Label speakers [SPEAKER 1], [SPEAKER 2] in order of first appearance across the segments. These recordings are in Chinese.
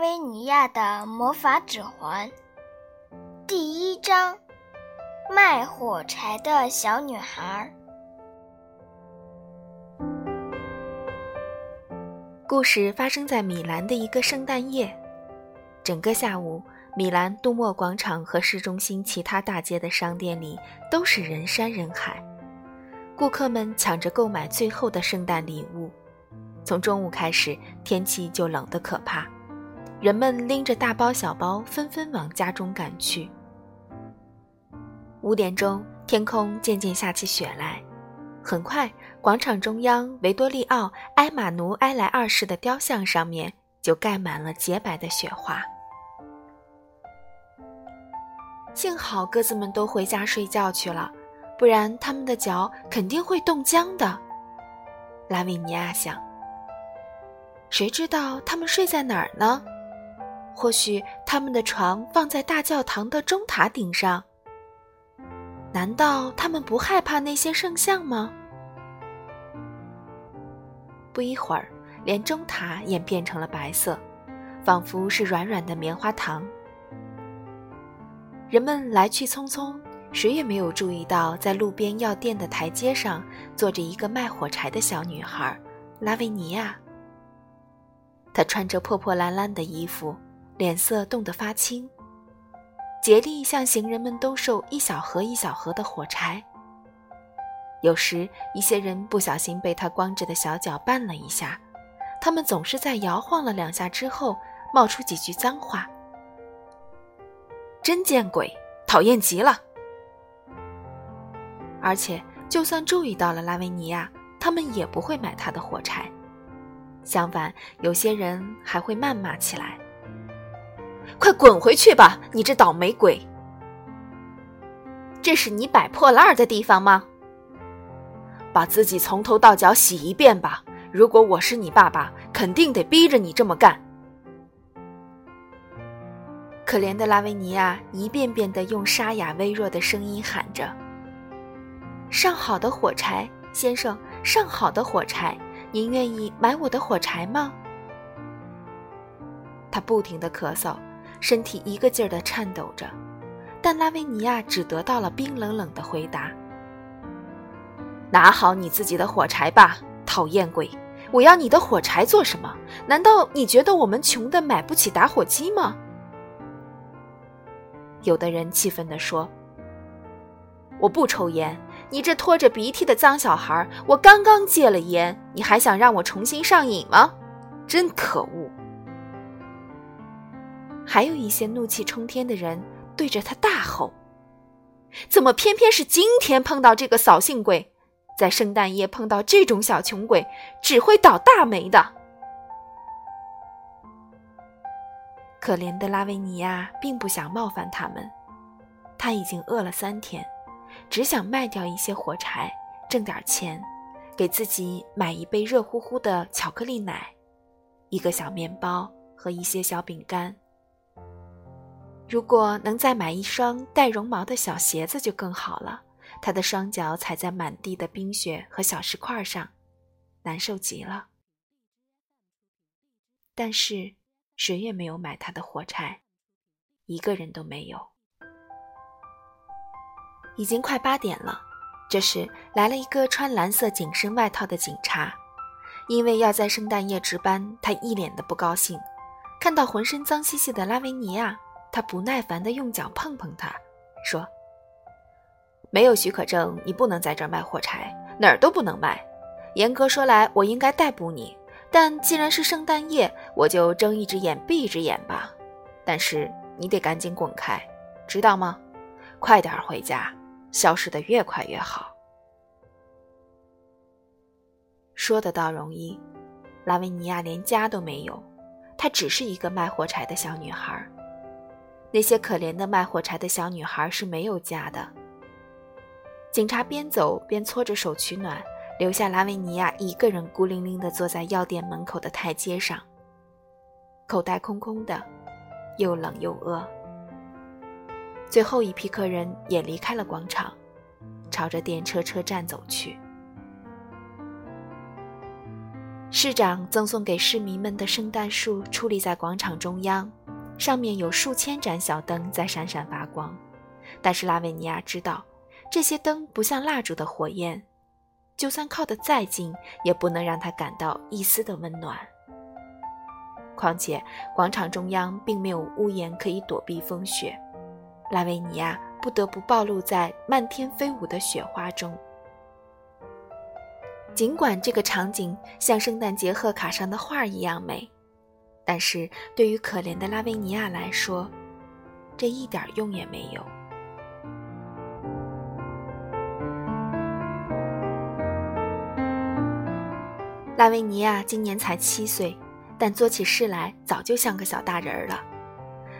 [SPEAKER 1] 维尼亚的魔法指环》第一章：卖火柴的小女孩。
[SPEAKER 2] 故事发生在米兰的一个圣诞夜。整个下午，米兰杜莫广场和市中心其他大街的商店里都是人山人海，顾客们抢着购买最后的圣诞礼物。从中午开始，天气就冷得可怕，人们拎着大包小包，纷纷往家中赶去。五点钟，天空渐渐下起雪来，很快，广场中央维多利奥·埃马努埃莱二世的雕像上面就盖满了洁白的雪花。幸好鸽子们都回家睡觉去了，不然它们的脚肯定会冻僵的。拉维尼亚想。谁知道他们睡在哪儿呢？或许他们的床放在大教堂的钟塔顶上。难道他们不害怕那些圣像吗？不一会儿，连钟塔也变成了白色，仿佛是软软的棉花糖。人们来去匆匆，谁也没有注意到，在路边药店的台阶上坐着一个卖火柴的小女孩，拉维尼亚。她穿着破破烂烂的衣服，脸色冻得发青，竭力向行人们兜售一小盒一小盒的火柴。有时，一些人不小心被他光着的小脚绊了一下，他们总是在摇晃了两下之后，冒出几句脏话：“真见鬼，讨厌极了！”而且，就算注意到了拉维尼亚，他们也不会买他的火柴。相反，有些人还会谩骂起来：“快滚回去吧，你这倒霉鬼！
[SPEAKER 3] 这是你摆破烂的地方吗？
[SPEAKER 2] 把自己从头到脚洗一遍吧。如果我是你爸爸，肯定得逼着你这么干。”可怜的拉维尼亚一遍遍地用沙哑微弱的声音喊着：“上好的火柴，先生，上好的火柴。”您愿意买我的火柴吗？他不停的咳嗽，身体一个劲儿的颤抖着，但拉维尼亚只得到了冰冷冷的回答：“拿好你自己的火柴吧，讨厌鬼！我要你的火柴做什么？难道你觉得我们穷的买不起打火机吗？”有的人气愤地说：“我不抽烟。”你这拖着鼻涕的脏小孩！我刚刚戒了烟，你还想让我重新上瘾吗？真可恶！还有一些怒气冲天的人对着他大吼：“怎么偏偏是今天碰到这个扫兴鬼？在圣诞夜碰到这种小穷鬼，只会倒大霉的！”可怜的拉维尼亚并不想冒犯他们，他已经饿了三天。只想卖掉一些火柴，挣点钱，给自己买一杯热乎乎的巧克力奶，一个小面包和一些小饼干。如果能再买一双带绒毛的小鞋子就更好了。他的双脚踩在满地的冰雪和小石块上，难受极了。但是谁也没有买他的火柴，一个人都没有。已经快八点了，这时来了一个穿蓝色紧身外套的警察，因为要在圣诞夜值班，他一脸的不高兴。看到浑身脏兮兮的拉维尼亚，他不耐烦地用脚碰碰他，说：“没有许可证，你不能在这儿卖火柴，哪儿都不能卖。严格说来，我应该逮捕你，但既然是圣诞夜，我就睁一只眼闭一只眼吧。但是你得赶紧滚开，知道吗？快点回家。”消失的越快越好。说的倒容易，拉维尼亚连家都没有，她只是一个卖火柴的小女孩。那些可怜的卖火柴的小女孩是没有家的。警察边走边搓着手取暖，留下拉维尼亚一个人孤零零地坐在药店门口的台阶上，口袋空空的，又冷又饿。最后一批客人也离开了广场，朝着电车车站走去。市长赠送给市民们的圣诞树矗立在广场中央，上面有数千盏小灯在闪闪发光。但是拉维尼亚知道，这些灯不像蜡烛的火焰，就算靠得再近，也不能让他感到一丝的温暖。况且广场中央并没有屋檐可以躲避风雪，拉维尼亚不得不暴露在漫天飞舞的雪花中。尽管这个场景像圣诞节贺卡上的画一样美，但是对于可怜的拉维尼亚来说，这一点用也没有。拉维尼亚今年才七岁，但做起事来早就像个小大人儿了。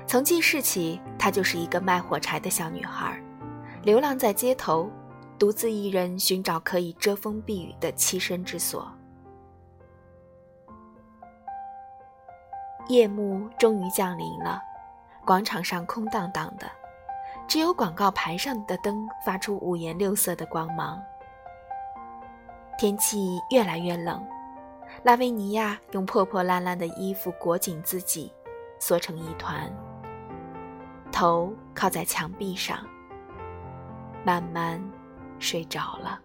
[SPEAKER 2] 从记事起，她就是一个卖火柴的小女孩，流浪在街头，独自一人寻找可以遮风避雨的栖身之所。夜幕终于降临了，广场上空荡荡的，只有广告牌上的灯发出五颜六色的光芒。天气越来越冷。拉维尼亚用破破烂烂的衣服裹紧自己，缩成一团，头靠在墙壁上，慢慢睡着了。